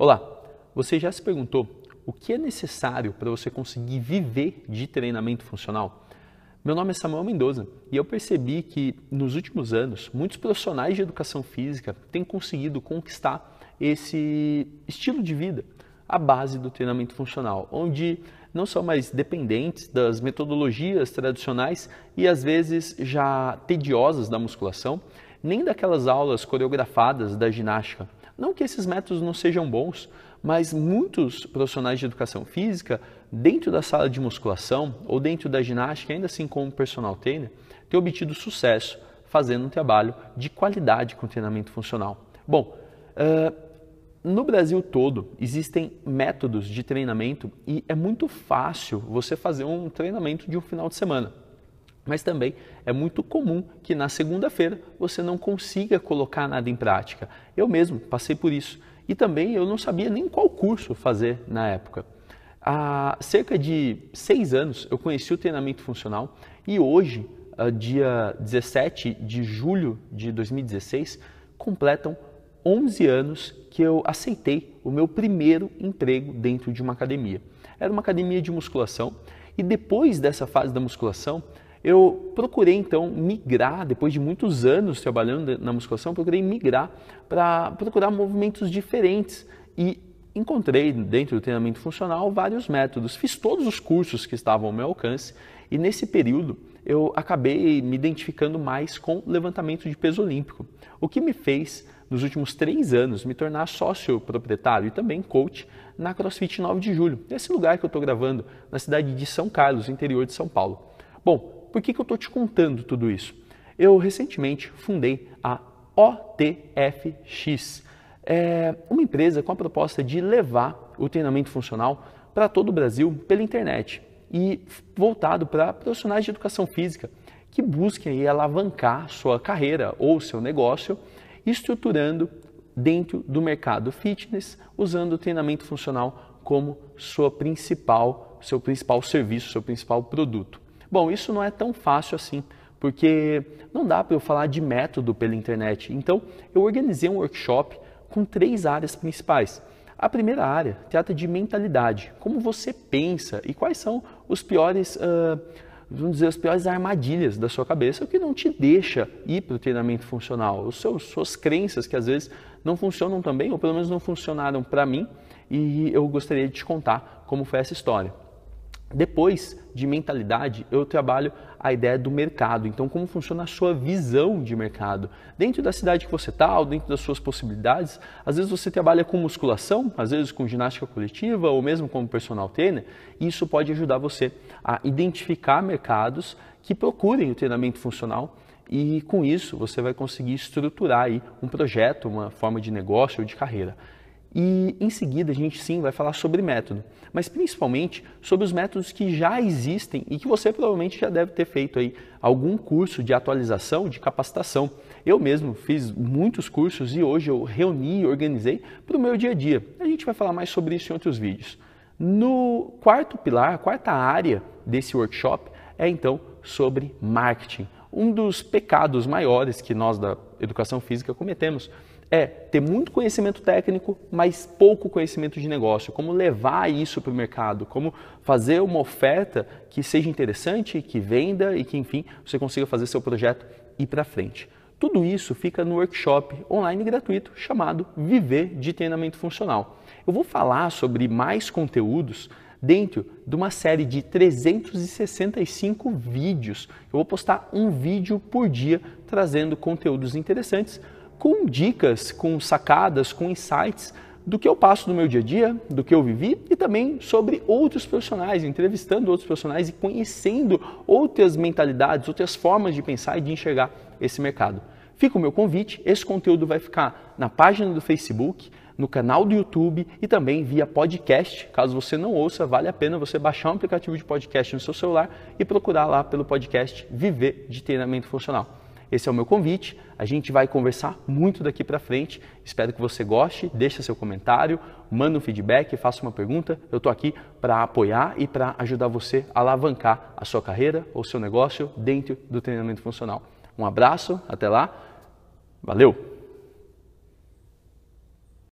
Olá, você já se perguntou o que é necessário para você conseguir viver de treinamento funcional? Meu nome é Samuel Mendoza e eu percebi que nos últimos anos muitos profissionais de educação física têm conseguido conquistar esse estilo de vida, a base do treinamento funcional, onde não são mais dependentes das metodologias tradicionais e às vezes já tediosas da musculação, nem daquelas aulas coreografadas da ginástica. Não que esses métodos não sejam bons, mas muitos profissionais de educação física, dentro da sala de musculação ou dentro da ginástica, ainda assim como personal trainer, têm obtido sucesso fazendo um trabalho de qualidade com treinamento funcional. Bom, uh, no Brasil todo existem métodos de treinamento e é muito fácil você fazer um treinamento de um final de semana. Mas também é muito comum que na segunda-feira você não consiga colocar nada em prática. Eu mesmo passei por isso. E também eu não sabia nem qual curso fazer na época. Há cerca de seis anos eu conheci o treinamento funcional e hoje, ah, dia 17 de julho de 2016, completam 11 anos que eu aceitei o meu primeiro emprego dentro de uma academia. Era uma academia de musculação e depois dessa fase da musculação, eu procurei então migrar, depois de muitos anos trabalhando na musculação, procurei migrar para procurar movimentos diferentes e encontrei dentro do treinamento funcional vários métodos. Fiz todos os cursos que estavam ao meu alcance e nesse período eu acabei me identificando mais com levantamento de peso olímpico, o que me fez nos últimos três anos, me tornar sócio proprietário e também coach na CrossFit 9 de Julho, nesse lugar que eu estou gravando, na cidade de São Carlos, interior de São Paulo. Bom, por que, que eu estou te contando tudo isso? Eu recentemente fundei a OTFX, é uma empresa com a proposta de levar o treinamento funcional para todo o Brasil pela internet e voltado para profissionais de educação física que busquem alavancar sua carreira ou seu negócio estruturando dentro do mercado fitness, usando o treinamento funcional como sua principal, seu principal serviço, seu principal produto. Bom, isso não é tão fácil assim, porque não dá para eu falar de método pela internet. Então, eu organizei um workshop com três áreas principais. A primeira área trata de mentalidade, como você pensa e quais são os piores uh, vamos dizer, as piores armadilhas da sua cabeça, o que não te deixa ir para o treinamento funcional. Os seus, suas crenças que às vezes não funcionam também, ou pelo menos não funcionaram para mim, e eu gostaria de te contar como foi essa história. Depois de mentalidade, eu trabalho a ideia do mercado. Então, como funciona a sua visão de mercado? Dentro da cidade que você está, ou dentro das suas possibilidades, às vezes você trabalha com musculação, às vezes com ginástica coletiva, ou mesmo como personal trainer, e isso pode ajudar você a identificar mercados que procurem o treinamento funcional e com isso você vai conseguir estruturar aí um projeto, uma forma de negócio ou de carreira. E em seguida a gente sim vai falar sobre método, mas principalmente sobre os métodos que já existem e que você provavelmente já deve ter feito aí algum curso de atualização, de capacitação. Eu mesmo fiz muitos cursos e hoje eu reuni e organizei para o meu dia a dia. A gente vai falar mais sobre isso em outros vídeos. No quarto pilar, a quarta área desse workshop é então sobre marketing. Um dos pecados maiores que nós da educação física cometemos é ter muito conhecimento técnico, mas pouco conhecimento de negócio. Como levar isso para o mercado, como fazer uma oferta que seja interessante, que venda e que, enfim, você consiga fazer seu projeto ir para frente. Tudo isso fica no workshop online gratuito chamado Viver de Treinamento Funcional. Eu vou falar sobre mais conteúdos dentro de uma série de 365 vídeos. Eu vou postar um vídeo por dia trazendo conteúdos interessantes com dicas, com sacadas, com insights do que eu passo no meu dia a dia, do que eu vivi e também sobre outros profissionais, entrevistando outros profissionais e conhecendo outras mentalidades, outras formas de pensar e de enxergar esse mercado. Fica o meu convite, esse conteúdo vai ficar na página do Facebook, no canal do YouTube e também via podcast. Caso você não ouça, vale a pena você baixar um aplicativo de podcast no seu celular e procurar lá pelo podcast Viver de Treinamento Funcional. Esse é o meu convite. A gente vai conversar muito daqui para frente. Espero que você goste. Deixa seu comentário, manda um feedback, faça uma pergunta. Eu estou aqui para apoiar e para ajudar você a alavancar a sua carreira ou seu negócio dentro do treinamento funcional. Um abraço, até lá. Valeu!